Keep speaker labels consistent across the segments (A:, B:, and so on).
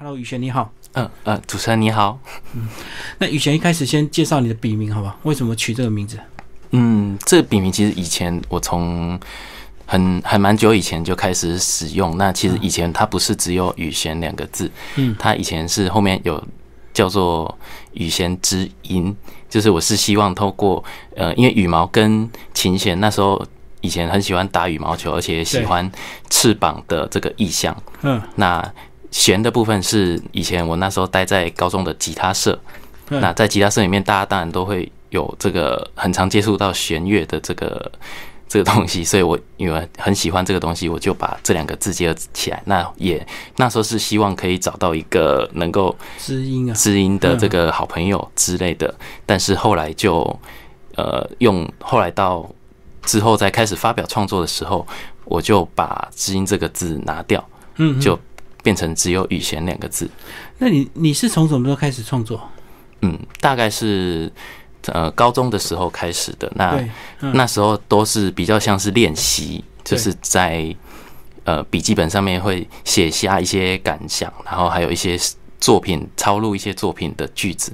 A: Hello，宇璇你好。
B: 嗯呃，主持人你好。
A: 嗯那宇璇一开始先介绍你的笔名好吧？为什么取这个名字？
B: 嗯，这个笔名其实以前我从很很蛮久以前就开始使用。那其实以前它不是只有雨贤两个字，
A: 嗯
B: 它以前是后面有叫做雨璇之音，就是我是希望透过呃，因为羽毛跟琴弦那时候以前很喜欢打羽毛球，而且喜欢翅膀的这个意象。
A: 嗯
B: 那弦的部分是以前我那时候待在高中的吉他社，
A: 嗯
B: 那在吉他社里面，大家当然都会有这个很常接触到弦乐的这个这个东西，所以我因为很喜欢这个东西，我就把这两个字结合起来。那也那时候是希望可以找到一个能够
A: 知音啊。
B: 知音的这个好朋友之类的，但是后来就呃用后来到之后再开始发表创作的时候，我就把知音这个字拿掉，
A: 嗯，
B: 就变成只有雨贤两个字。
A: 那你你是从什么时候开始创作？
B: 嗯，大概是呃高中的时候开始的。那，
A: 嗯
B: 那时候都是比较像是练习，就是在呃笔记本上面会写下一些感想，然后还有一些作品抄录一些作品的句子。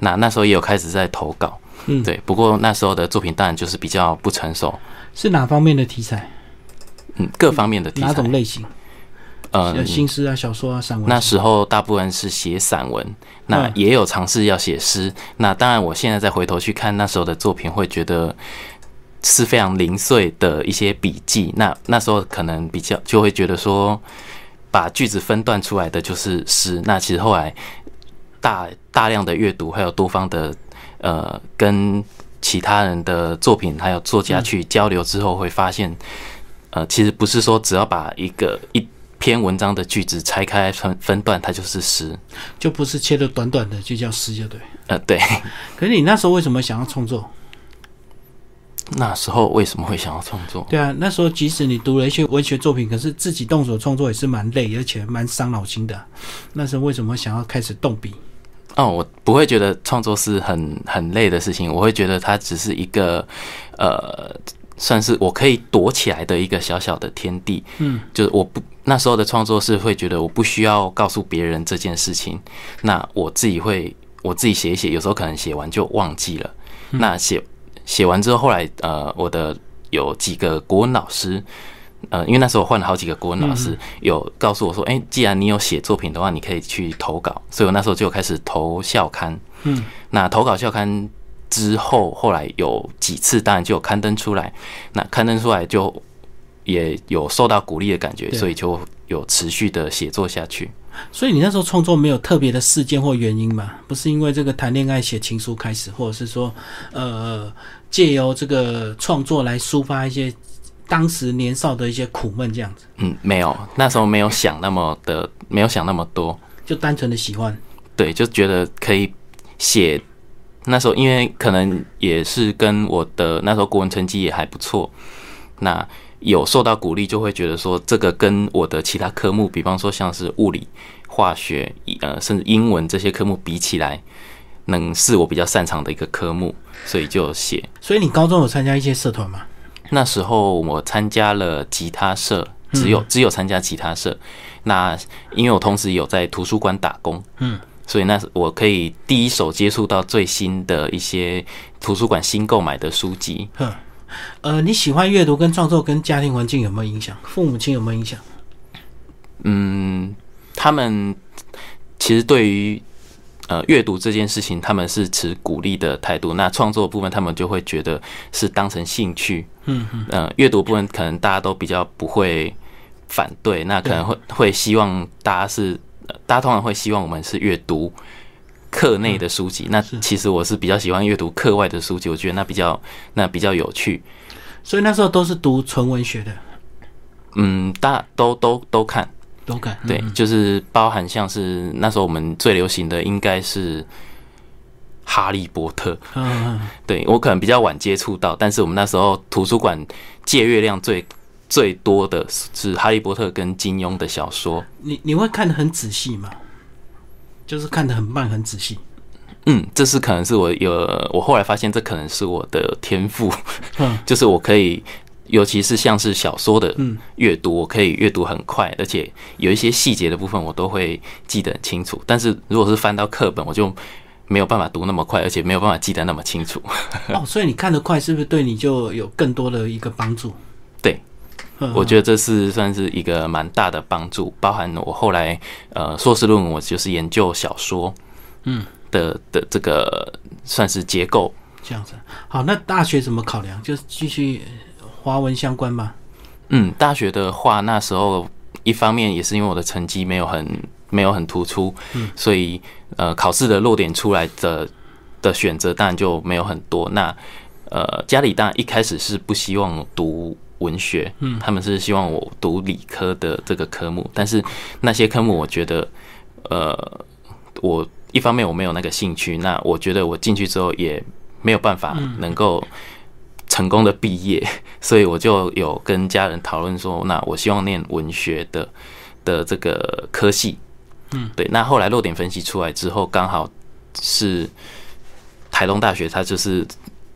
B: 那那时候也有开始在投稿，
A: 嗯，
B: 对。不过那时候的作品当然就是比较不成熟，
A: 是哪方面的题材？
B: 嗯，各方面的题材哪，
A: 种类型？
B: 嗯。
A: 新诗啊、小说啊、散文。
B: 那时候大部分是写散文，那
A: 嗯
B: 也有尝试要写诗。那当然，我现在再回头去看那时候的作品，会觉得是非常零碎的一些笔记。那那时候可能比较就会觉得说，把句子分段出来的就是诗。那其实后来大大量的阅读，还有多方的呃跟其他人的作品还有作家去交流之后，会发现，呃，其实不是说只要把一个一篇文章的句子拆开分分段，它就是诗。
A: 就不是切的短短的，就叫诗，就对。
B: 呃，对，
A: 可是你那时候为什么想要创作？
B: 那时候为什么会想要创作？
A: 对啊，那时候即使你读了一些文学作品，可是自己动手创作也是蛮累，而且蛮伤脑筋的。那时候为什么想要开始动笔？
B: 哦，我不会觉得创作是很很累的事情，我会觉得它只是一个呃，算是我可以躲起来的一个小小的天地。
A: 嗯，
B: 就是我不那时候的创作是会觉得我不需要告诉别人这件事情，那我自己会我自己写一写，有时候可能写完就忘记了。那写写完之后，后来呃，我的有几个国文老师。呃，因为那时候我换了好几个国文老师，有告诉我说，哎、既然你有写作品的话，你可以去投稿。所以我那时候就开始投校刊。
A: 嗯，
B: 那投稿校刊之后，后来有几次，当然就有刊登出来。那刊登出来就也有受到鼓励的感觉，所以就有持续的写作下去。
A: 所以你那时候创作没有特别的事件或原因嘛？不是因为这个谈恋爱写情书开始，或者是说，呃，借由这个创作来抒发一些当时年少的一些苦闷，这样子，
B: 嗯，没有，那时候没有想那么的，没有想那么多。
A: 就单纯的喜欢。
B: 对，就觉得可以写。那时候因为可能也是跟我的那时候国文成绩也还不错，那有受到鼓励，就会觉得说这个跟我的其他科目，比方说像是物理、化学、呃甚至英文这些科目比起来，能是我比较擅长的一个科目，所以就写。
A: 所以你高中有参加一些社团吗？
B: 那时候我参加了吉他社，只有只有参加吉他社。那因为我同时有在图书馆打工，
A: 嗯，
B: 所以那是我可以第一手接触到最新的一些图书馆新购买的书籍。
A: 哼，呃，你喜欢阅读跟创作跟家庭环境有没有影响？父母亲有没有影响？
B: 嗯，他们其实对于呃阅读这件事情，他们是持鼓励的态度。那创作部分，他们就会觉得是当成兴趣。
A: 嗯嗯，
B: 呃，阅读部分可能大家都比较不会反对，那可能会会希望大家是，呃大家通常会希望我们是阅读课内的书籍。那其实我是比较喜欢阅读课外的书籍，我觉得那比较那比较有趣。
A: 所以那时候都是读纯文学的，
B: 嗯，大都都都看，
A: 都看。
B: 对，就是包含像是那时候我们最流行的应该是。哈利波特，
A: 嗯，
B: 对我可能比较晚接触到，但是我们那时候图书馆借阅量最最多的是《哈利波特》跟金庸的小说。
A: 你你会看得很仔细吗？就是看得很慢很仔细。
B: 嗯，这是可能是我有我后来发现，这可能是我的天赋，
A: 嗯，
B: 就是我可以尤其是像是小说的
A: 嗯
B: 阅读，我可以阅读很快，而且有一些细节的部分我都会记得很清楚。但是如果是翻到课本，我就没有办法读那么快，而且没有办法记得那么清楚。
A: 哦，所以你看得快，是不是对你就有更多的一个帮助？
B: 对，
A: 嗯
B: 我觉得这是算是一个蛮大的帮助，包含我后来呃硕士论文，我就是研究小说，
A: 嗯
B: 的的这个算是结构。
A: 这样子。好，那大学怎么考量？就是继续华文相关吗？
B: 嗯，大学的话，那时候一方面也是因为我的成绩没有很没有很突出，
A: 嗯
B: 所以呃考试的落点出来的的选择当然就没有很多。那呃家里当然一开始是不希望我读文学，
A: 嗯
B: 他们是希望我读理科的这个科目，但是那些科目我觉得呃我一方面我没有那个兴趣，那我觉得我进去之后也没有办法能够成功的毕业，所以我就有跟家人讨论说，那我希望念文学的的这个科系。
A: 嗯，
B: 对。那后来落点分析出来之后，刚好是台东大学，它就是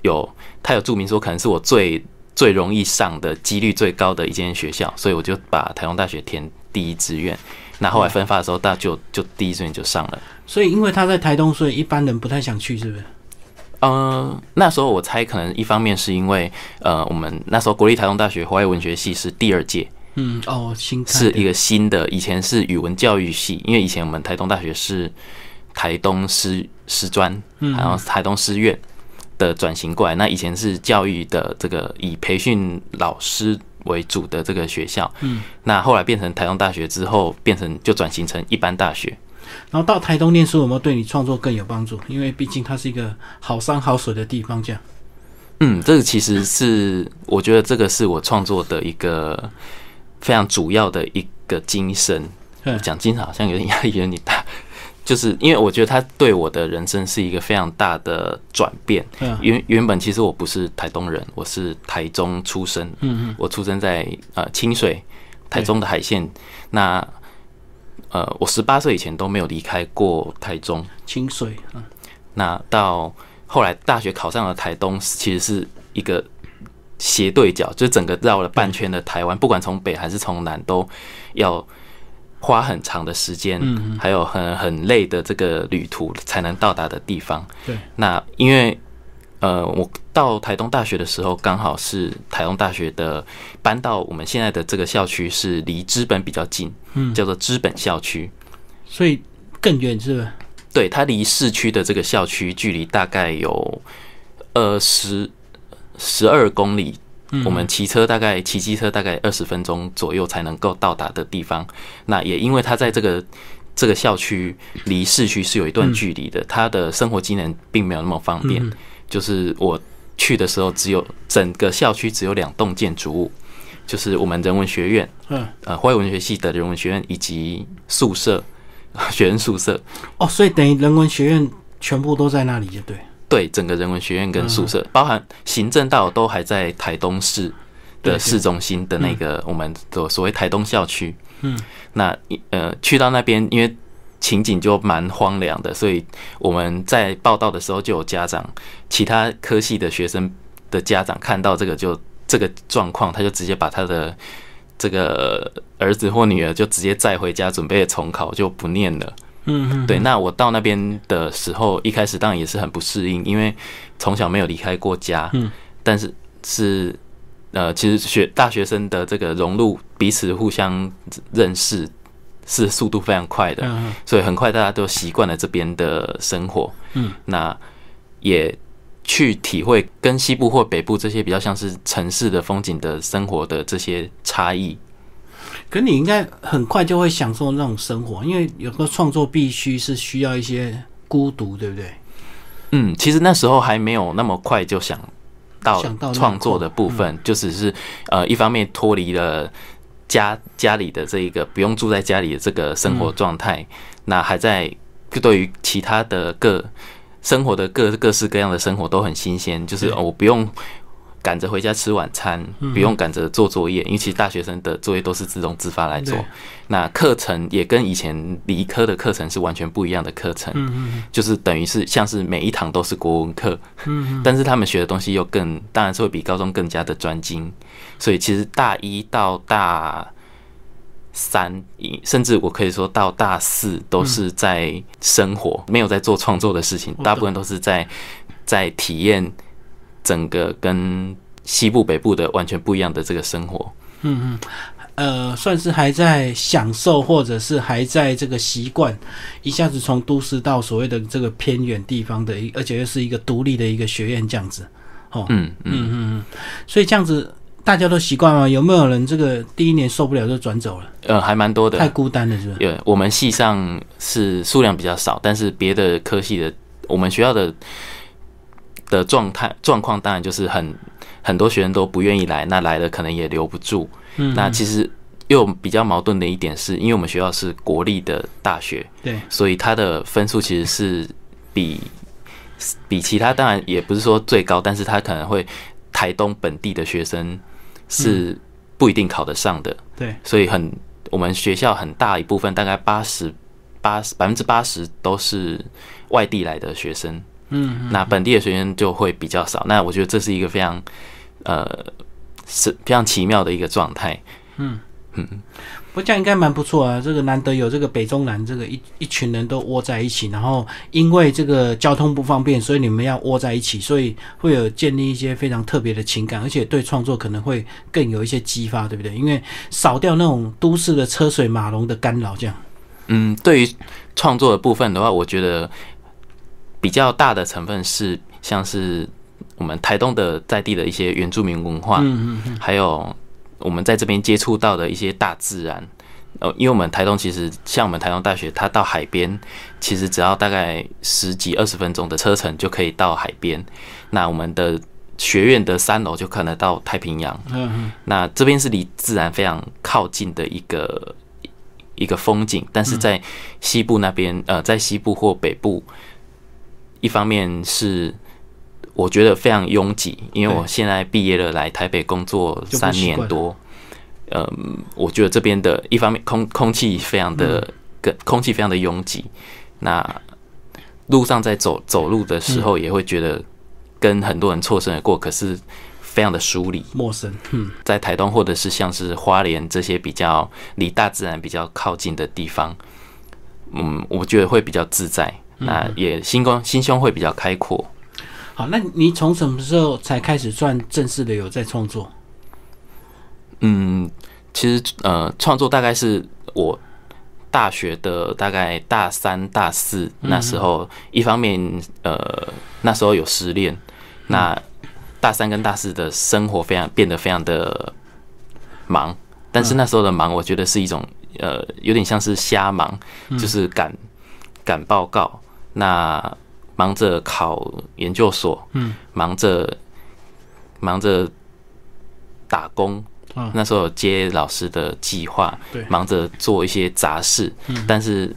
B: 有它有注明说，可能是我最最容易上的几率最高的一间学校，所以我就把台东大学填第一志愿。那后来分发的时候，大就就第一志愿就上了。
A: 所以因为他在台东，所以一般人不太想去，是不是？
B: 呃，那时候我猜可能一方面是因为呃，我们那时候国立台东大学华语文学系是第二届，
A: 嗯，哦，新开
B: 是一个新的，以前是语文教育系，因为以前我们台东大学是台东师师专，
A: 嗯
B: 然后台东师院的转型过来，那以前是教育的这个以培训老师为主的这个学校，
A: 嗯，
B: 那后来变成台东大学之后，变成就转型成一般大学。
A: 然后到台东念书有没有对你创作更有帮助？因为毕竟它是一个好山好水的地方，这样。
B: 嗯，这个其实是我觉得这个是我创作的一个非常主要的一个精神。
A: 嗯
B: 讲精神好像有点压力有点大，就是因为我觉得他对我的人生是一个非常大的转变。
A: 嗯
B: 原原本其实我不是台东人，我是台中出生，
A: 嗯嗯
B: 我出生在呃清水，台中的海线。那呃，我十八岁以前都没有离开过台中。
A: 清水，嗯
B: 那到后来大学考上了台东，其实是一个斜对角，就整个绕了半圈的台湾，不管从北还是从南，都要花很长的时间，
A: 嗯
B: 还有很很累的这个旅途才能到达的地方。
A: 对，
B: 那因为呃，我到台东大学的时候，刚好是台东大学的搬到我们现在的这个校区，是离资本比较近，
A: 嗯，
B: 叫做资本校区。
A: 所以更远是吧？
B: 对，它离市区的这个校区距离大概有呃十十二公里，
A: 嗯
B: 我们骑车大概骑机车大概二十分钟左右才能够到达的地方。那也因为它在这个这个校区离市区是有一段距离的，它的生活机能并没有那么方便。
A: 嗯
B: 就是我去的时候，只有整个校区只有两栋建筑物，就是我们人文学院，
A: 嗯，
B: 呃，华语文学系的人文学院以及宿舍，学生宿舍。
A: 哦，所以等于人文学院全部都在那里，就对。
B: 对，整个人文学院跟宿舍，包含行政道都还在台东市的市中心的那个我们的所谓台东校区。
A: 嗯，
B: 那呃去到那边，因为情景就蛮荒凉的，所以我们在报道的时候就有家长，其他科系的学生的家长看到这个就这个状况，他就直接把他的这个儿子或女儿就直接载回家，准备重考，就不念了。
A: 嗯嗯，
B: 对，那我到那边的时候，一开始当然也是很不适应，因为从小没有离开过家，
A: 嗯，
B: 但是是呃，其实学大学生的这个融入，彼此互相认识是速度非常快的，所以很快大家都习惯了这边的生活，
A: 嗯，
B: 那也去体会跟西部或北部这些比较像是城市的风景的生活的这些差异，
A: 可你应该很快就会享受那种生活，因为有个创作必须是需要一些孤独，对不对？
B: 嗯，其实那时候还没有那么快就想到创作的部分，就只是呃，一方面脱离了家家里的这一个不用住在家里的这个生活状态，那还在对于其他的各生活的各各式各样的生活都很新鲜，就是、哦我不用赶着回家吃晚餐，不用赶着做作业，因为其实大学生的作业都是自动自发来做。那课程也跟以前理科的课程是完全不一样的课程，
A: 嗯
B: 就是等于是像是每一堂都是国文课，
A: 嗯
B: 但是他们学的东西又更，当然是会比高中更加的专精，所以其实大一到大三，甚至我可以说到大四都是在生活，没有在做创作的事情，大部分都是在在体验整个跟西部北部的完全不一样的这个生活。
A: 嗯嗯，呃，算是还在享受，或者是还在这个习惯，一下子从都市到所谓的这个偏远地方的一，而且又是一个独立的一个学院这样子。哦，
B: 嗯嗯，
A: 嗯嗯嗯，所以这样子大家都习惯吗？有没有人这个第一年受不了就转走了？
B: 呃，还蛮多的。
A: 太孤单了，是不是？
B: 对，我们系上是数量比较少，但是别的科系的，我们学校的的状态状况，当然就是很很多学生都不愿意来，那来了可能也留不住。
A: 嗯，
B: 那其实又比较矛盾的一点是，因为我们学校是国立的大学，
A: 对，
B: 所以它的分数其实是比比其他当然也不是说最高，但是它可能会台东本地的学生是不一定考得上的。
A: 对，
B: 所以很我们学校很大一部分，大概八十八百分之八十都是外地来的学生，
A: 嗯，
B: 那本地的学生就会比较少。那我觉得这是一个非常呃是非常奇妙的一个状态。
A: 嗯嗯不过这样应该蛮不错啊。这个难得有这个北中南这个一一群人都窝在一起，然后因为这个交通不方便，所以你们要窝在一起，所以会有建立一些非常特别的情感，而且对创作可能会更有一些激发，对不对？因为少掉那种都市的车水马龙的干扰，这样。
B: 嗯，对于创作的部分的话，我觉得比较大的成分是像是我们台东的在地的一些原住民文化，
A: 嗯嗯
B: 还有我们在这边接触到的一些大自然。呃，因为我们台东其实像我们台东大学，它到海边其实只要大概十几二十分钟的车程就可以到海边。那我们的学院的三楼就可能到太平洋。那这边是离自然非常靠近的一个一个风景，但是在西部那边，呃，在西部或北部，一方面是我觉得非常拥挤，因为我现在毕业了，来台北工作三年多，嗯，我觉得这边的一方面空空气非常的
A: 嗯。
B: 跟空气非常的拥挤，那路上在走走路的时候也会觉得跟很多人错身而过，可是非常的疏离。
A: 陌生。嗯。
B: 在台东或者是像是花莲这些比较离大自然比较靠近的地方，嗯，我觉得会比较自在，那也心光心胸会比较开阔。
A: 好，那你从什么时候才开始算正式的有在创作？
B: 嗯，其实呃，创作大概是我大学的大概大三、大四那时候，一方面呃那时候有失恋，那大三跟大四的生活非常变得非常的忙，但是那时候的忙，我觉得是一种呃有点像是瞎忙，就是赶赶报告，那忙着考研究所，
A: 嗯，
B: 忙着忙着打工，
A: 嗯
B: 那时候有接老师的计划，
A: 对。
B: 忙着做一些杂事，但是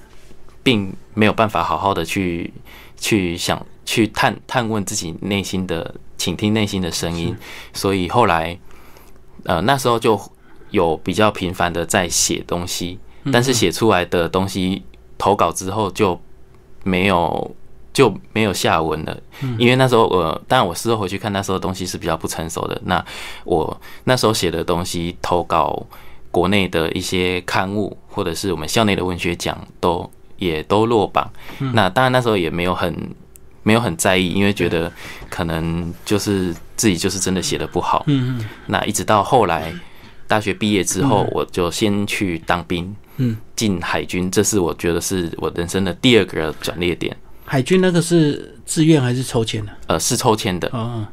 B: 并没有办法好好的去去想去探探问自己内心的，倾听内心的声音，所以后来呃那时候就有比较频繁的在写东西，但是写出来的东西投稿之后就没有。就没有下文了，因为那时候我，当然我事后回去看，那时候东西是比较不成熟的。那我那时候写的东西投稿国内的一些刊物，或者是我们校内的文学奖，都也都落榜。那当然那时候也没有很没有很在意，因为觉得可能就是自己就是真的写的不好。
A: 嗯嗯
B: 那一直到后来大学毕业之后，我就先去当兵，
A: 嗯，
B: 进海军，这是我觉得是我人生的第二个转捩点。
A: 海军那个是自愿还是抽签的？
B: 呃，是抽签的，
A: 哦，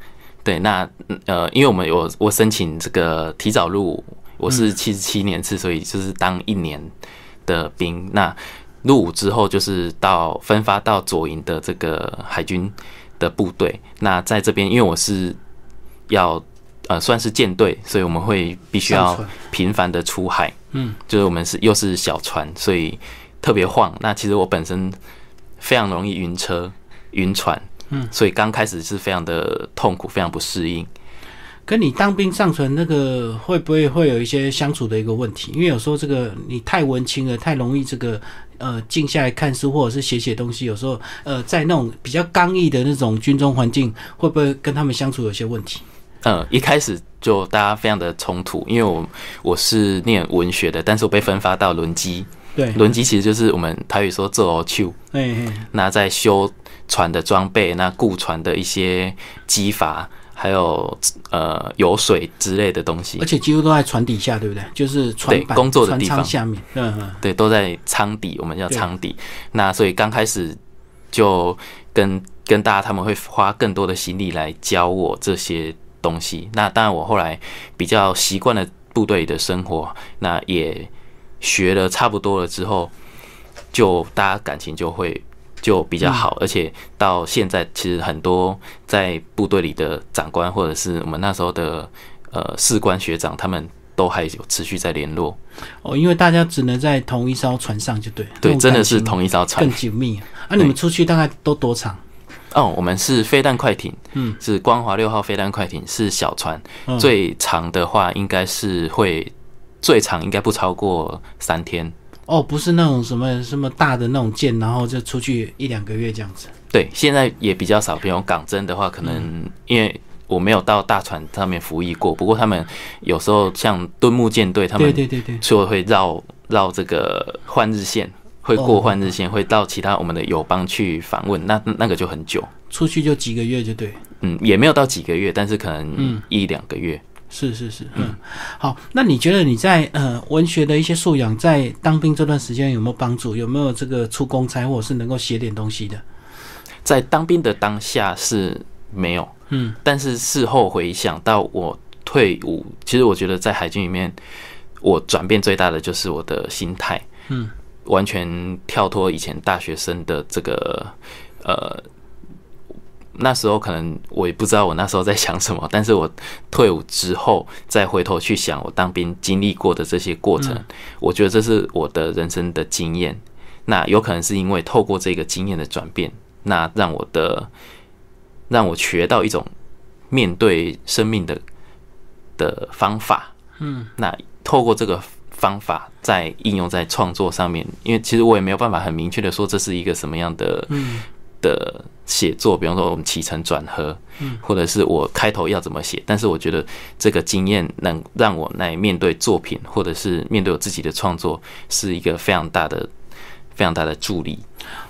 B: 对，那呃，因为我们有我申请这个提早入伍，我是七十七年次，所以就是当一年的兵。那入伍之后，就是到分发到左营的这个海军的部队。那在这边，因为我是要呃算是舰队，所以我们会必须要频繁的出海。
A: 嗯，
B: 就是我们是又是小船，所以特别晃。那其实我本身非常容易晕车、晕船，
A: 嗯，
B: 所以刚开始是非常的痛苦，非常不适应。
A: 跟你当兵上船那个会不会会有一些相处的一个问题？因为有时候这个你太文青了，太容易这个呃静下来看书或者是写写东西，有时候呃在那种比较刚毅的那种军中环境，会不会跟他们相处有些问题？
B: 嗯，一开始就大家非常的冲突，因为我我是念文学的，但是我被分发到轮机，
A: 对，
B: 轮机其实就是我们台语说做哦秋，
A: 哎哎，
B: 那在修船的装备，那雇船的一些机筏，还有呃油水之类的东西。
A: 而，且几乎都在船底下，对不对？就是船
B: 对工作的地方。
A: 下面，嗯嗯，
B: 对，都在舱底，我们叫舱底。那所以刚开始就跟跟大家他们会花更多的心力来教我这些东西。那当然，我后来比较习惯了部队里的生活，那也学了差不多了之后，就大家感情就会就比较好，而且到现在其实很多在部队里的长官或者是我们那时候的呃士官学长，他们都还有持续在联络。
A: 哦，因为大家只能在同一艘船上，就对了，
B: 对，真的是同一艘船
A: 更。紧密啊。啊，你们出去大概都多长？
B: 哦，我们是飞弹快艇，
A: 嗯，
B: 是光华六号飞弹快艇，是小船，
A: 嗯
B: 最长的话应该是会最长应该不超过三天。
A: 哦，不是那种什么什么大的那种舰，然后就出去一两个月这样子。
B: 对，现在也比较少，比如港真的话，可能
A: 嗯
B: 因为我没有到大船上面服役过，不过他们有时候像敦木舰队，他们
A: 对
B: 们
A: 对对对，
B: 就会绕绕这个换日线。会过换日线，会到其他我们的友邦去访问，那那个就很久，
A: 出去就几个月就对。
B: 嗯，也没有到几个月，但是可能
A: 嗯
B: 一两个月。
A: 是是是，嗯，好，那你觉得你在呃文学的一些素养，在当兵这段时间有没有帮助？有没有这个出公差，或者是能够写点东西的？
B: 在当兵的当下是没有，
A: 嗯，
B: 但是事后回想到我退伍，其实我觉得在海军里面，我转变最大的就是我的心态，
A: 嗯，
B: 完全跳脱以前大学生的这个呃。那时候可能我也不知道我那时候在想什么，但是我退伍之后再回头去想我当兵经历过的这些过程，我觉得这是我的人生的经验。那有可能是因为透过这个经验的转变，那让我的让我学到一种面对生命的的方法。
A: 嗯，
B: 那透过这个方法在应用在创作上面，因为其实我也没有办法很明确的说这是一个什么样的
A: 嗯
B: 的写作，比方说我们起承转合，
A: 嗯
B: 或者是我开头要怎么写，但是我觉得这个经验能让我来面对作品，或者是面对我自己的创作，是一个非常大的、非常大的助力。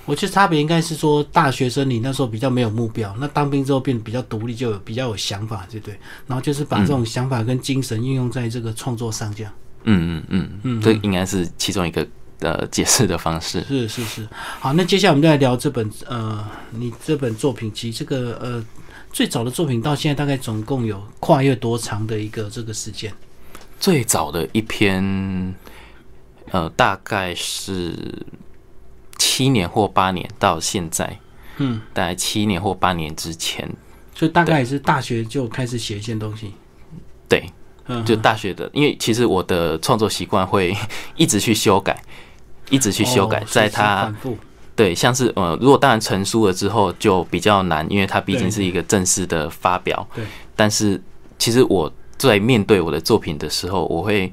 A: 我觉得差别应该是说，大学生你那时候比较没有目标，那当兵之后变得比较独立，就有比较有想法，对不对？然后就是把这种想法跟精神运用在这个创作上，这样。
B: 嗯嗯嗯
A: 嗯
B: 嗯，这应该是其中一个呃解释的方式。
A: 是是是，好，那接下来我们再来聊这本呃，你这本作品集，这个呃最早的作品到现在大概总共有跨越多长的一个这个时间？
B: 最早的一篇，呃，大概是七年或八年到现在，
A: 嗯，
B: 大概七年或八年之前，
A: 所以大概也是大学就开始写一些东西。
B: 对，
A: 嗯，
B: 就大学的，因为其实我的创作习惯会一直去修改，一直去修改，在它对，像是呃，如果当然成书了之后就比较难，因为它毕竟是一个正式的发表。
A: 对，
B: 但是其实我在面对我的作品的时候，我会，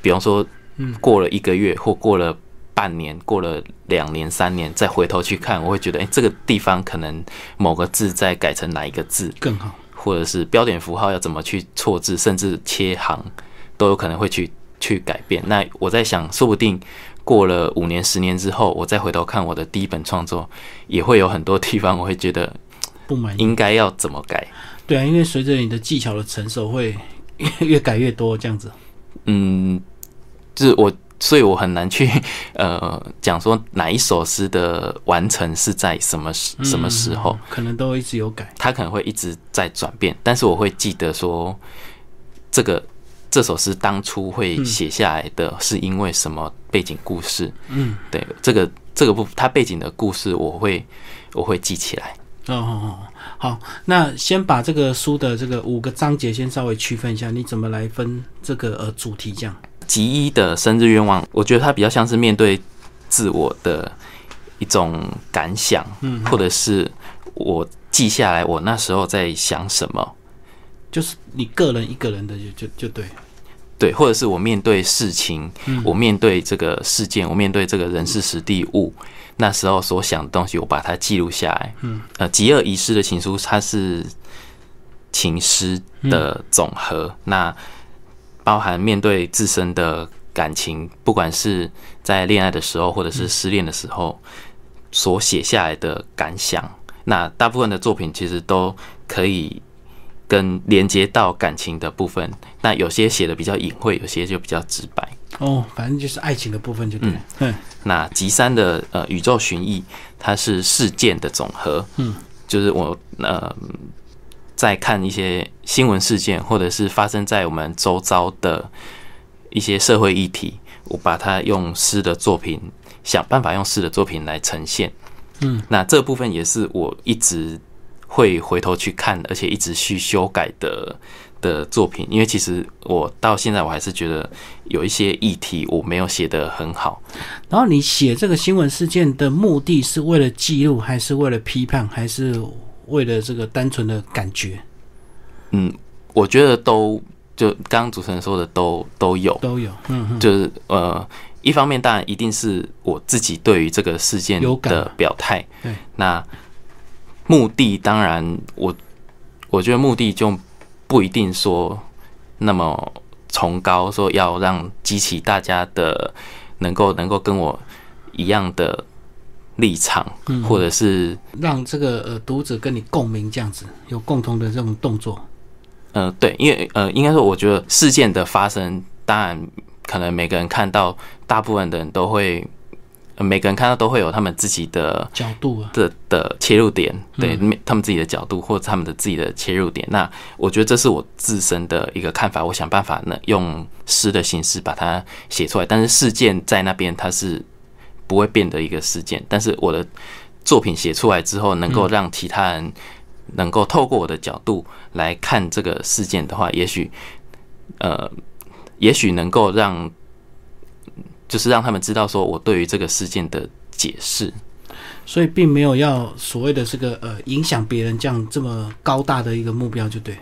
B: 比方说，
A: 嗯。
B: 过了一个月或过了半年，过了两年、三年，再回头去看，我会觉得，哎、这个地方可能某个字再改成哪一个字，
A: 更好。
B: 或者是标点符号要怎么去错字，甚至切行，都有可能会去去改变。那我在想，说不定过了五年、十年之后，我再回头看我的第一本创作，也会有很多地方我会觉得
A: 不满意，
B: 应该要怎么改。
A: 对啊，因为随着你的技巧的成熟，会越 越改越多这样子。
B: 嗯，就是我，所以我很难去 呃讲说哪一首诗的完成是在什么时什么时候。
A: 嗯可能都一直有改。
B: 它可能会一直在转变，但是我会记得说，这个这首诗当初会写下来的是因为什么背景故事？
A: 嗯，
B: 对，这个这个部它背景的故事，我会我会记起来。
A: 哦哦哦，好，那先把这个书的这个五个章节先稍微区分一下，你怎么来分这个呃主题这样？
B: 吉一的生日愿望，我觉得它比较像是面对自我的一种感想，
A: 嗯
B: 或者是我记下来我那时候在想什么。
A: 就是你个人一个人的就就就对，
B: 对，或者是我面对事情，我面对这个事件，我面对这个人事实地物，那时候所想的东西，我把它记录下来。嗯，呃，极恶遗失的情书，它是情诗的总和，那包含面对自身的感情，不管是在恋爱的时候，或者是失恋的时候，所写下来的感想。那大部分的作品其实都可以跟连接到感情的部分，那有些写的比较隐晦，有些就比较直白。
A: 哦，反正就是爱情的部分就对。嗯，
B: 那吉三的呃宇宙寻意，它是事件的总和。嗯，就是我呃在看一些新闻事件，或者是发生在我们周遭的一些社会议题，我把它用诗的作品，想办法用诗的作品来呈现。嗯，那这部分也是我一直会回头去看，而且一直去修改的的作品。因为其实我到现在我还是觉得有一些议题我没有写得很好。
A: 然后你写这个新闻事件的目的是为了记录，还是为了批判，还是为了这个单纯的感觉？
B: 嗯，我觉得都就刚刚主持人说的都都有，
A: 都有。嗯，
B: 就是呃。一方面，当然一定是我自己对于这个事件的表态。
A: 对，
B: 那目的当然，我我觉得目的就不一定说那么崇高，说要让激起大家的能够能够跟我一样的立场，或者是
A: 让这个呃读者跟你共鸣，这样子有共同的这种动作。
B: 呃，对，因为呃，应该说，我觉得事件的发生，当然。可能每个人看到，大部分的人都会，每个人看到都会有他们自己的
A: 角度
B: 的的切入点，对他们自己的角度或者他们的自己的切入点。那我觉得这是我自身的一个看法，我想办法呢用诗的形式把它写出来。但是事件在那边它是不会变的一个事件，但是我的作品写出来之后，能够让其他人能够透过我的角度来看这个事件的话，也许呃。也许能够让，就是让他们知道说我对于这个事件的解释，
A: 所以并没有要所谓的这个呃影响别人这样这么高大的一个目标，就对。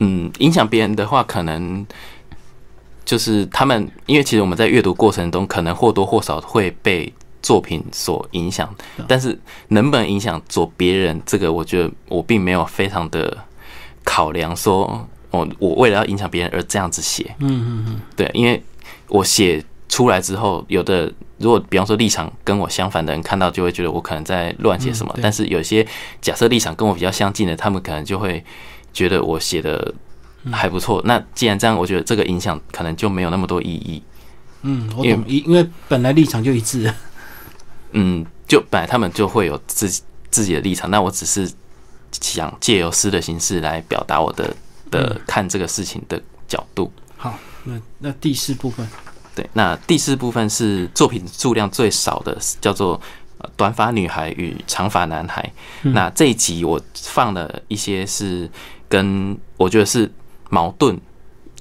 B: 嗯，影响别人的话，可能就是他们，因为其实我们在阅读过程中，可能或多或少会被作品所影响，但是能不能影响做别人，这个我觉得我并没有非常的考量说。我我为了要影响别人而这样子写，
A: 嗯嗯嗯，
B: 对，因为我写出来之后，有的如果比方说立场跟我相反的人看到，就会觉得我可能在乱写什么。但是有些假设立场跟我比较相近的，他们可能就会觉得我写的还不错。那既然这样，我觉得这个影响可能就没有那么多意义。
A: 嗯，我懂，因因为本来立场就一致。
B: 嗯，就本来他们就会有自己自己的立场，那我只是想借由诗的形式来表达我的。的看这个事情的角度。
A: 好，那那第四部分，
B: 对，那第四部分是作品数量最少的，叫做《短发女孩与长发男孩》。那这一集我放了一些是跟我觉得是矛盾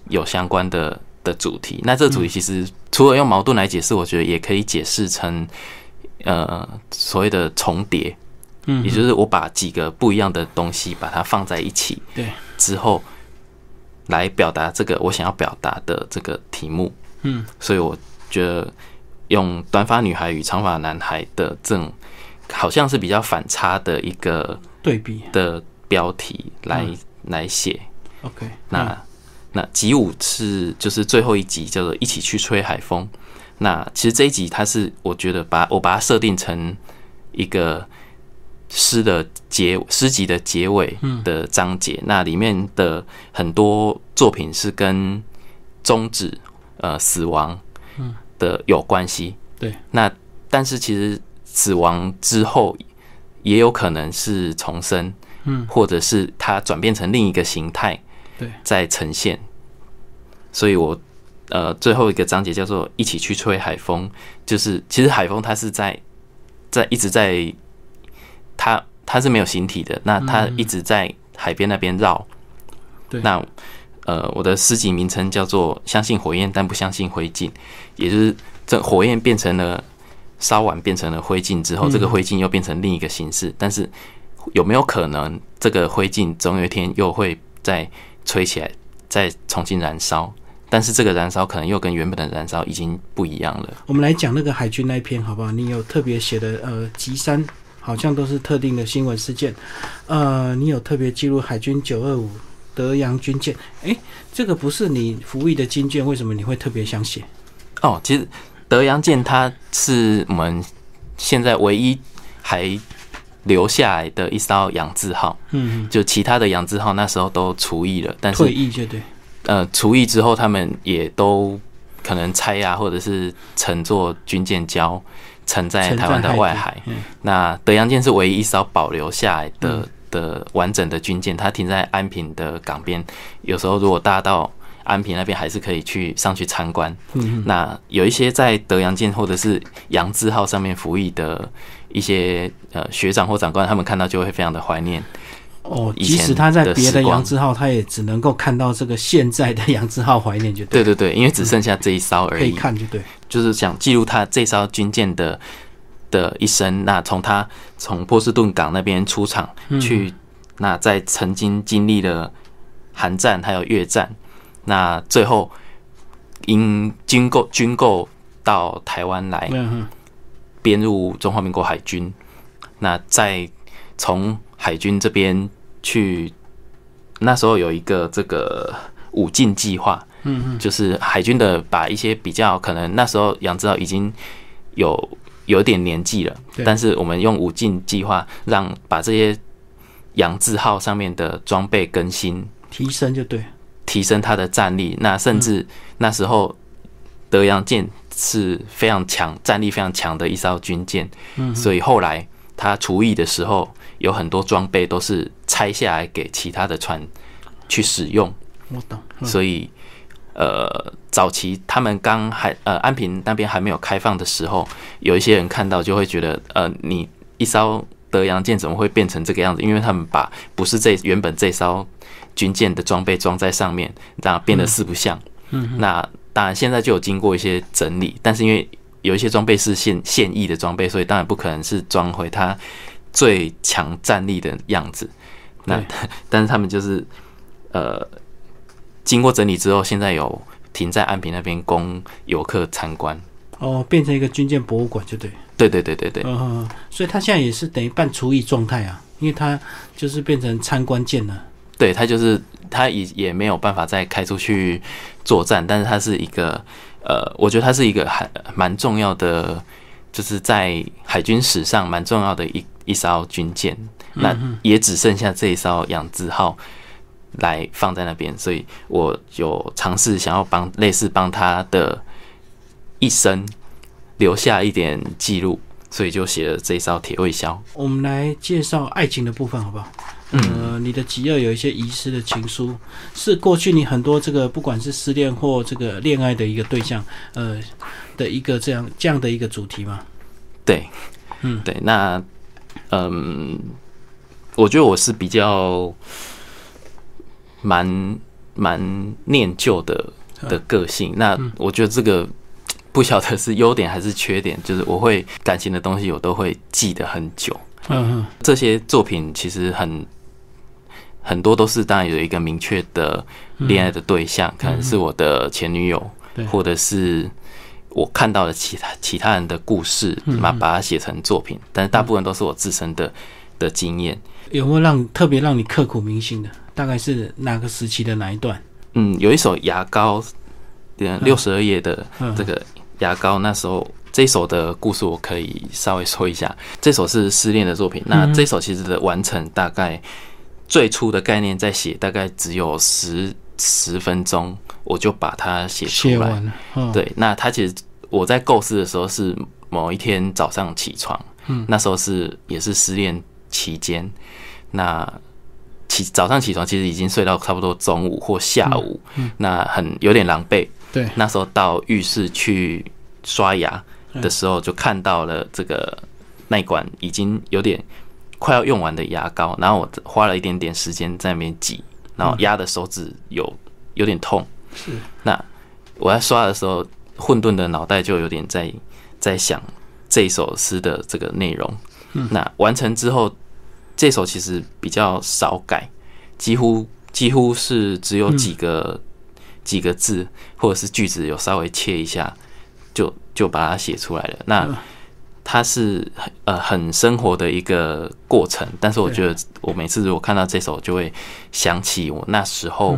B: 有相关的的主题。那这个主题其实除了用矛盾来解释，我觉得也可以解释成呃所谓的重叠。嗯，也就是我把几个不一样的东西把它放在一起，
A: 对，
B: 之后。来表达这个我想要表达的这个题目，
A: 嗯，
B: 所以我觉得用短发女孩与长发男孩的这种好像是比较反差的一个
A: 对比
B: 的标题来来写。
A: OK，
B: 那那集五是就是最后一集叫做一起去吹海风。那其实这一集它是我觉得把我把它设定成一个。诗的结诗集的结尾的章节，那里面的很多作品是跟终止呃死亡的有关系。
A: 对，
B: 那但是其实死亡之后也有可能是重生，
A: 嗯，
B: 或者是它转变成另一个形态，
A: 对，
B: 在呈现。所以我呃最后一个章节叫做一起去吹海风，就是其实海风它是在在一直在。它它是没有形体的，那它一直在海边那边绕。
A: 对，
B: 那呃，我的诗集名称叫做“相信火焰，但不相信灰烬”，也就是这火焰变成了烧完变成了灰烬之后，这个灰烬又变成另一个形式。但是有没有可能，这个灰烬总有一天又会再吹起来，再重新燃烧。但是这个燃烧可能又跟原本的燃烧已经不一样了。
A: 我们来讲那个海军那一篇好不好？你有特别写的呃，吉山好像都是特定的新闻事件，呃，你有特别记录海军九二五德阳军舰，诶，这个不是你服役的军舰，为什么你会特别想写？
B: 哦，其实德阳舰它是我们现在唯一还留下来的一艘洋字号，
A: 嗯，
B: 就其他的洋字号那时候都除役了，但是
A: 退役就对，
B: 呃，除役之后，他们也都可能拆啊，或者是乘坐军舰礁沉在台湾的外
A: 海
B: 海。
A: 嗯
B: 那德阳舰是唯一一艘保留下来的、
A: 嗯
B: 的完整的军舰，它停在安平的港边。有时候如果大家到安平那边，还是可以去上去参观。
A: 嗯
B: 那有一些在德阳舰或者是洋字号上面服役的一些呃学长或长官，他们看到就会非常的怀念。
A: 哦，即使他在别的
B: 时光
A: 洋字号，他也只能够看到这个现在的杨志浩怀念就对，
B: 对对对，因为只剩下这一艘而已
A: 可以。看就对，
B: 就是想记录他这艘军舰的的一生。那从他从波士顿港那边出场
A: 嗯
B: 去，那在曾经经历了韩战还有越战，那最后因军购军购到台湾来，
A: 嗯
B: 编入中华民国海军。那再从海军这边去，那时候有一个这个武进计划，
A: 嗯嗯，
B: 就是海军的把一些比较可能那时候杨知道已经有有点年纪了，
A: 对。
B: 但是我们用武进计划让把这些杨字号上面的装备更新，
A: 提升就对，
B: 提升它的战力。那甚至那时候德阳舰是非常强、战力非常强的一艘军舰，
A: 嗯
B: 所以后来他除役的时候，有很多装备都是拆下来给其他的船去使用。
A: 我懂，嗯
B: 所以呃，早期他们刚还呃安平那边还没有开放的时候，有一些人看到就会觉得，呃，你一艘德阳舰怎么会变成这个样子？因为他们把不是这原本这艘军舰的装备装在上面，让它变得四不像。
A: 嗯
B: 那当然现在就有经过一些整理，但是因为有一些装备是现现役的装备，所以当然不可能是装回它最强战力的样子。那 但是他们就是呃，经过整理之后，现在有停在安平那边供游客参观。
A: 哦，变成一个军舰博物馆就对，
B: 对对对对对，
A: 嗯，所以他现在也是等于半除役状态啊，因为他就是变成参观舰了，
B: 对他就是他也也没有办法再开出去作战，但是他是一个呃，我觉得他是一个还蛮重要的，就是在海军史上蛮重要的一一艘军舰。那也只剩下这一艘养字号来放在那边，所以我有尝试想要帮类似帮他的一生留下一点记录，所以就写了这一艘铁卫枭。
A: 我们来介绍爱情的部分好不好？呃，你的极恶有一些遗失的情书，是过去你很多这个不管是失恋或这个恋爱的一个对象，呃的一个这样这样的一个主题吗？
B: 对，
A: 嗯
B: 对，那嗯，我觉得我是比较蛮蛮念旧的的个性。那我觉得这个 不晓得是优点还是缺点，就是我会感情的东西我都会记得很久。
A: 嗯
B: 这些作品其实很很多都是当然有一个明确的恋爱的对象，可能是我的前女友，或者是我看到的其他其他人的故事，把把它写成作品，但是大部分都是我自身的的经验。
A: 有没有让特别让你刻骨铭心的？大概是哪个时期的哪一段？
B: 嗯，有一首牙膏，六十二页的
A: 嗯
B: 这个牙膏，那时候这首的故事我可以稍微说一下。这首是失恋的作品，那这首其实的完成大概最初的概念在写，大概只有十十分钟，我就把它写出来。对，那它其实我在构思的时候是某一天早上起床，
A: 嗯
B: 那时候是也是失恋期间，那起早上起床其实已经睡到差不多中午或下午，那很有点狼狈。
A: 对，
B: 那时候到浴室去刷牙的时候，就看到了这个那一管已经有点快要用完的牙膏，然后我花了一点点时间在那边挤，然后压的手指有有点痛。
A: 是，
B: 那我在刷的时候，混沌的脑袋就有点在在想这首诗的这个内容。那完成之后，这首其实比较少改，几乎几乎是只有几个、几个字或者是句子有稍微切一下，就就把它写出来了。那它是很呃很生活的一个过程，但是我觉得我每次如果看到这首，就会想起我那时候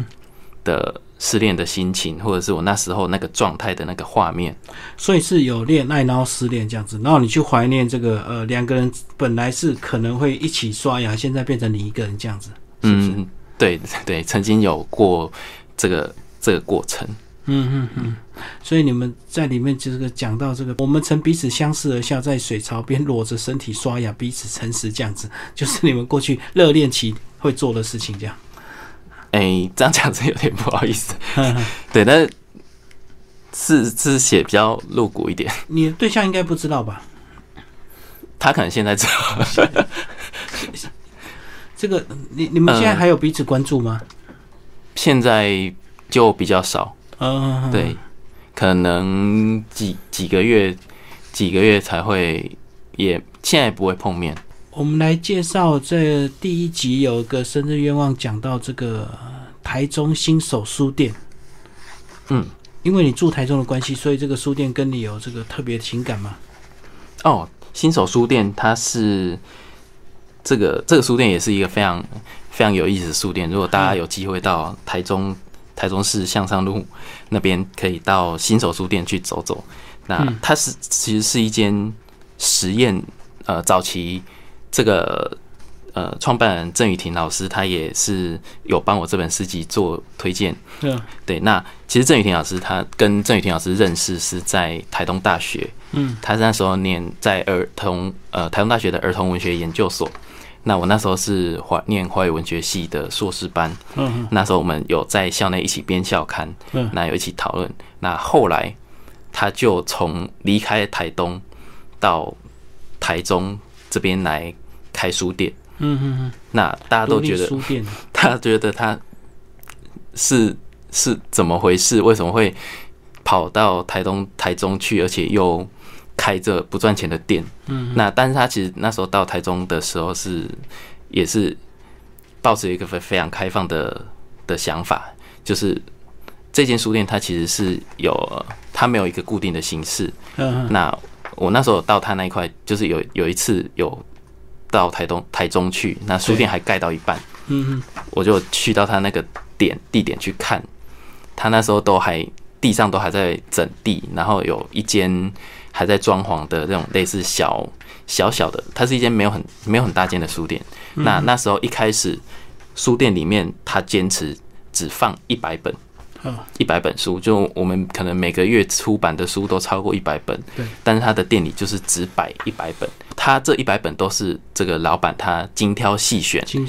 B: 的失恋的心情，或者是我那时候那个状态的那个画面。
A: 所以是有恋爱，然后失恋这样子，然后你去怀念这个呃两个人本来是可能会一起刷牙，现在变成你一个人这样子，是不是？
B: 嗯，对对，曾经有过这个这个过程。
A: 嗯嗯嗯，所以你们在里面就是讲到这个，我们曾彼此相视而笑，在水槽边裸着身体刷牙，彼此诚实，这样子，就是你们过去热恋期会做的事情，这样。
B: 哎、这样讲真有点不好意思。对，但是是是写比较露骨一点，
A: 你的对象应该不知道吧？
B: 他可能现在知道。
A: 这个你你们现在还有彼此关注吗？
B: 现在就比较少，
A: 嗯，
B: 对，可能几几个月几个月才会，也现在不会碰面。
A: 我们来介绍这第一集有一个生日愿望，讲到这个台中新手书店。
B: 嗯，
A: 因为你住台中的关系，所以这个书店跟你有这个特别的情感吗？
B: 哦，新手书店它是这个这个书店也是一个非常非常有意思的书店。如果大家有机会到台中台中市向上路那边，可以到新手书店去走走。那
A: 嗯
B: 它是其实是一间实验，呃，早期这个呃创办人郑雨婷老师，他也是有帮我这本诗集做推荐。
A: 嗯
B: 对，那其实郑雨婷老师他跟郑雨婷老师认识是在台东大学，
A: 嗯，
B: 他那时候念在儿童呃台东大学的儿童文学研究所，那我那时候是华念华语文学系的硕士班，
A: 嗯
B: 那时候我们有在校内一起编校刊，
A: 嗯。
B: 那有一起讨论，那后来他就从离开台东到台中这边来开书店，
A: 嗯嗯嗯，
B: 那大家都觉得他 觉得他是是怎么回事？为什么会跑到台东、台中去，而且又开着不赚钱的店？
A: 嗯，
B: 那但是他其实那时候到台中的时候是也是抱着一个非非常开放的的想法，就是这间书店它其实是有它没有一个固定的形式，
A: 嗯嗯。
B: 那我那时候到他那一块，就是有有一次有到台东、台中去，那书店还盖到一半，
A: 嗯嗯，
B: 我就去到他那个点地点去看，他那时候都还地上都还在整地，然后有一间还在装潢的这种类似小小小的，它是一间没有很没有很大间的书店。那那时候一开始书店里面他坚持只放一百本。
A: 好，
B: 一百本书，就我们可能每个月出版的书都超过一百本，
A: 对，
B: 但是他的店里就是只摆一百本，他这一百本都是这个老板他精挑细选，
A: 精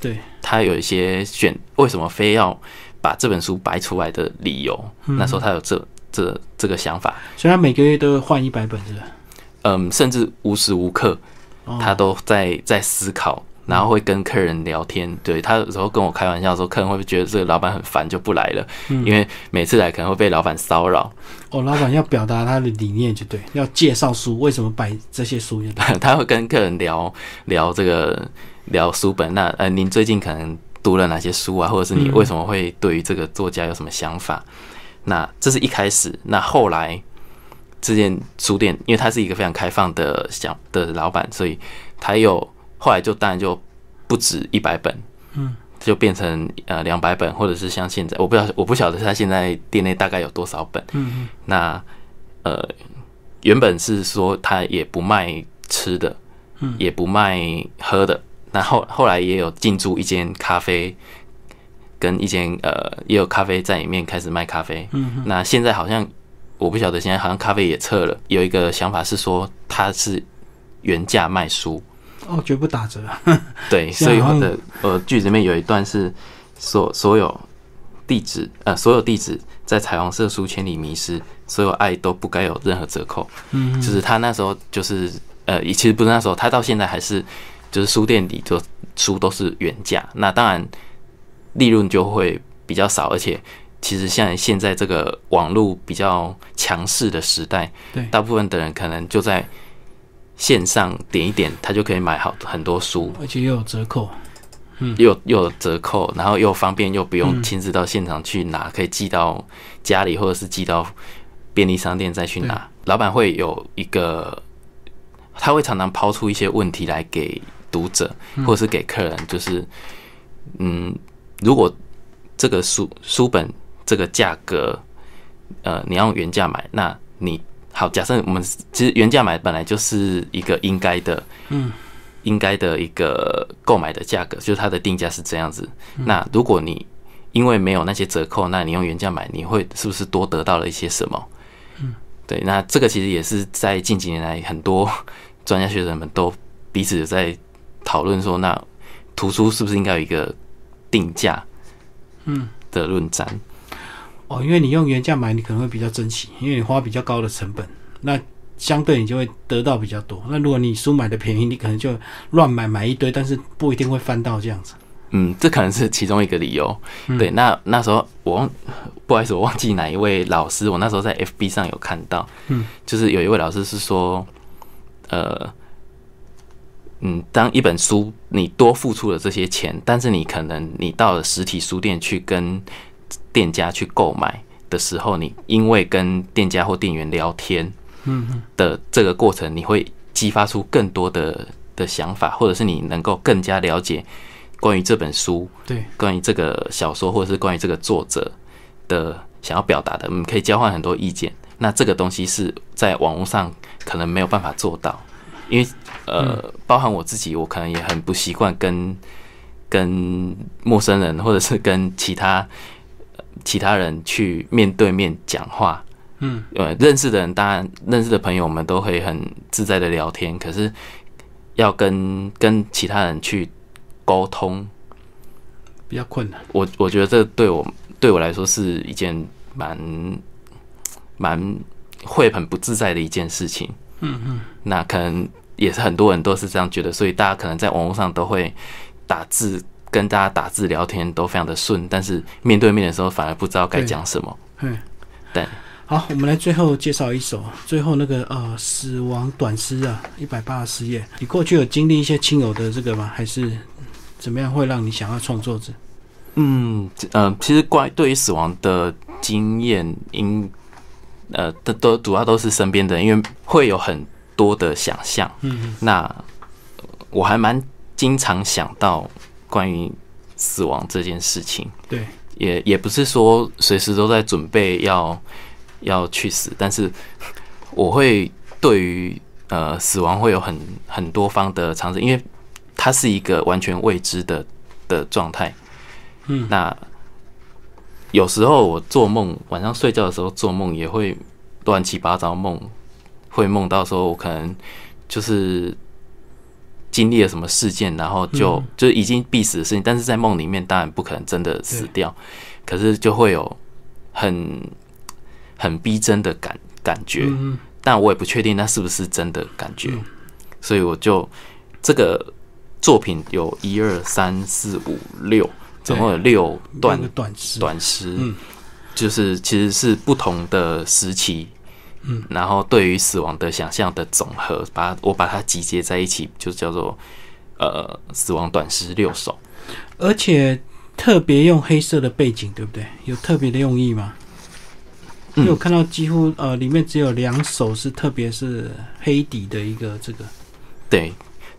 A: 对，
B: 他有一些选为什么非要把这本书摆出来的理由，那时候他有这这这个想法，
A: 所以他每个月都会换一百本，是吧？
B: 嗯，甚至无时无刻
A: 哦
B: 他都在在思考。然后会跟客人聊天，对他有时候跟我开玩笑说，客人会不会觉得这个老板很烦就不来了？因为每次来可能会被老板骚扰，
A: 哦，老板要表达他的理念就对，要介绍书，为什么摆这些书。
B: 他会跟客人聊聊这个聊书本。那呃，您最近可能读了哪些书啊？或者是你为什么会对于这个作家有什么想法？那这是一开始。那后来这间书店，因为他是一个非常开放的想的老板，所以他有后来就当然就不止一百本，
A: 嗯，
B: 就变成呃两百本，或者是像现在，我不晓我不晓得他现在店内大概有多少本。
A: 嗯
B: 那呃，原本是说他也不卖吃的，
A: 嗯
B: 也不卖喝的。那后后来也有进驻一间咖啡，跟一间呃也有咖啡在里面开始卖咖啡。
A: 嗯
B: 那现在好像我不晓得，现在好像咖啡也撤了。有一个想法是说，它是原价卖书，
A: 哦，绝不打折。
B: 对，所以我的呃句子里面有一段是所所有地址呃所有地址在彩虹色书签里迷失，所有爱都不该有任何折扣。
A: 嗯，
B: 就是他那时候就是呃，其实不是那时候，他到现在还是就是书店里就书都是原价，那当然利润就会比较少，而且其实像现在这个网络比较强势的时代，
A: 对
B: 大部分的人可能就在线上点一点，他就可以买好很多书，
A: 而且又有折扣。嗯。
B: 又又有折扣，然后又方便，又不用亲自到现场去拿，可以寄到家里，或者是寄到便利商店再去拿。老板会有一个，他会常常抛出一些问题来给读者，或者是给客人，就是嗯，如果这个书书本这个价格，呃，你要用原价买，那你好，假设我们其实原价买本来就是一个应该的，嗯。应该的一个购买的价格，就是它的定价是这样子。那如果你因为没有那些折扣，那你用原价买，你会是不是多得到了一些什么？嗯，对。那这个其实也是在近几年来，很多 专家学者们都彼此在讨论说，那图书是不是应该有一个定价？嗯的论战。
A: 哦，因为你用原价买，你可能会比较珍惜，因为你花比较高的成本。那相对你就会得到比较多。那如果你书买的便宜，你可能就乱买买一堆，但是不一定会翻到这样子。
B: 嗯，这可能是其中一个理由。对，那那时候我忘，不好意思，我忘记哪一位老师。我那时候在 FB 上有看到，嗯，就是有一位老师是说，呃，嗯，当一本书你多付出了这些钱，但是你可能你到了实体书店去跟店家去购买的时候，你因为跟店家或店员聊天。嗯的这个过程，你会激发出更多的的想法，或者是你能够更加了解关于这本书，
A: 对，
B: 关于这个小说，或者是关于这个作者的想要表达的，嗯，可以交换很多意见。那这个东西是在网络上可能没有办法做到，因为呃，包含我自己，我可能也很不习惯跟跟陌生人，或者是跟其他其他人去面对面讲话。嗯，呃，认识的人，当然认识的朋友我们都会很自在的聊天。可是要跟跟其他人去沟通，
A: 比较困难。
B: 我我觉得这对我对我来说是一件蛮蛮会很不自在的一件事情。嗯嗯，那可能也是很多人都是这样觉得，所以大家可能在网络上都会打字，跟大家打字聊天都非常的顺，但是面对面的时候反而不知道该讲什么。嗯，对。
A: 好，我们来最后介绍一首，最后那个呃死亡短诗啊，一百八十页。你过去有经历一些亲友的这个吗？还是怎么样会让你想要创作者？
B: 嗯呃，其实关对于死亡的经验，因呃都都主要都是身边的，因为会有很多的想象。嗯，那我还蛮经常想到关于死亡这件事情。
A: 对，
B: 也也不是说随时都在准备要。要去死，但是我会对于呃死亡会有很很多方的尝试，因为它是一个完全未知的的状态。嗯，那有时候我做梦，晚上睡觉的时候做梦也会乱七八糟梦，会梦到说我可能就是经历了什么事件，然后就就已经必死的事情，但是在梦里面当然不可能真的死掉，可是就会有很。很逼真的感感觉，但我也不确定那是不是真的感觉，所以我就这个作品有一二三四五六，总共有六段
A: 短诗，
B: 短诗，嗯，就是其实是不同的时期，嗯，然后对于死亡的想象的总和，把我把它集结在一起，就叫做呃死亡短诗六首，
A: 而且特别用黑色的背景，对不对？有特别的用意吗？因为我看到几乎呃，里面只有两首是特别是黑底的一个这个。
B: 对，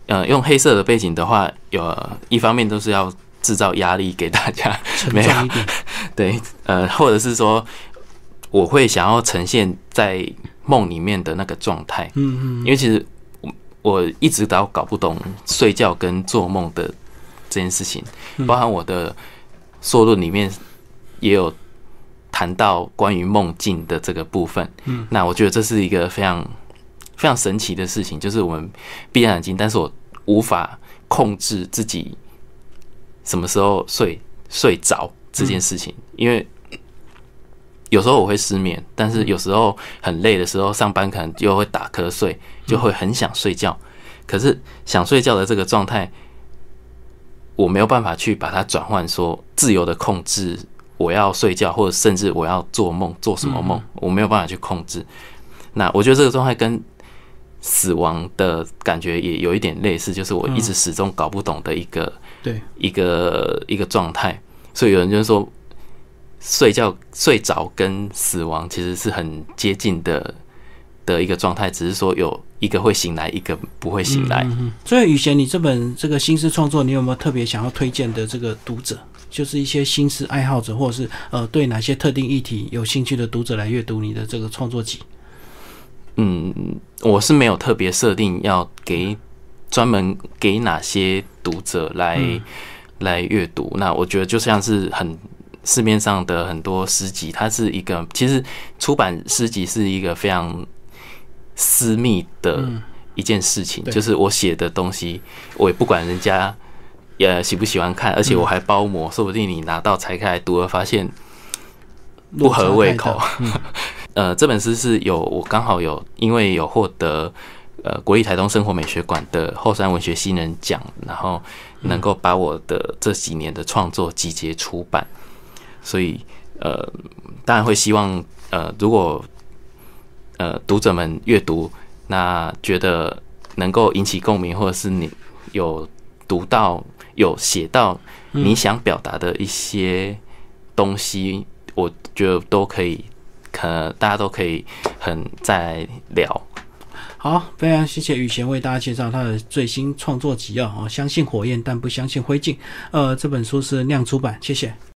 B: 呃，用黑色的背景的话，有一方面都是要制造压力给大家，
A: 沉重一点。
B: 对，呃，或者是说，我会想要呈现在梦里面的那个状态。嗯嗯。因为其实我我一直都搞不懂睡觉跟做梦的这件事情，包含我的说论里面也有。谈到关于梦境的这个部分，嗯，那我觉得这是一个非常非常神奇的事情，就是我们闭上眼睛，但是我无法控制自己什么时候睡睡着这件事情，因为有时候我会失眠，但是有时候很累的时候，上班可能就会打瞌睡，就会很想睡觉，可是想睡觉的这个状态，我没有办法去把它转换说自由的控制。我要睡觉，或者甚至我要做梦，做什么梦，我没有办法去控制。那我觉得这个状态跟死亡的感觉也有一点类似，就是我一直始终搞不懂的一个
A: 对
B: 一个一个状态。所以有人就说，睡觉睡着跟死亡其实是很接近的的一个状态，只是说有一个会醒来，一个不会醒来。
A: 所以雨贤，你这本这个新诗创作，你有没有特别想要推荐的这个读者？就是一些新诗爱好者，或者是呃对哪些特定议题有兴趣的读者来阅读你的这个创作集？
B: 嗯，我是没有特别设定要给专门给哪些读者来、来阅读。那我觉得就像是很市面上的很多诗集，它是一个其实出版诗集是一个非常私密的一件事情，
A: 对。
B: 就是我写的东西，我也不管人家也喜不喜欢看，而且我还包膜，说不定你拿到拆开来读了，发现不合胃口。呃，这本诗是有我刚好有因为有获得呃国立台东生活美学馆的后山文学新人奖，然后能够把我的这几年的创作集结出版，所以呃当然会希望呃如果呃读者们阅读，那觉得能够引起共鸣，或者是你有读到有写到你想表达的一些东西，我觉得都可以，可能大家都可以很再来聊。
A: 好，非常谢谢雨贤为大家介绍他的最新创作集啊哦，相信火焰但不相信灰烬。呃，这本书是亮出版，谢谢。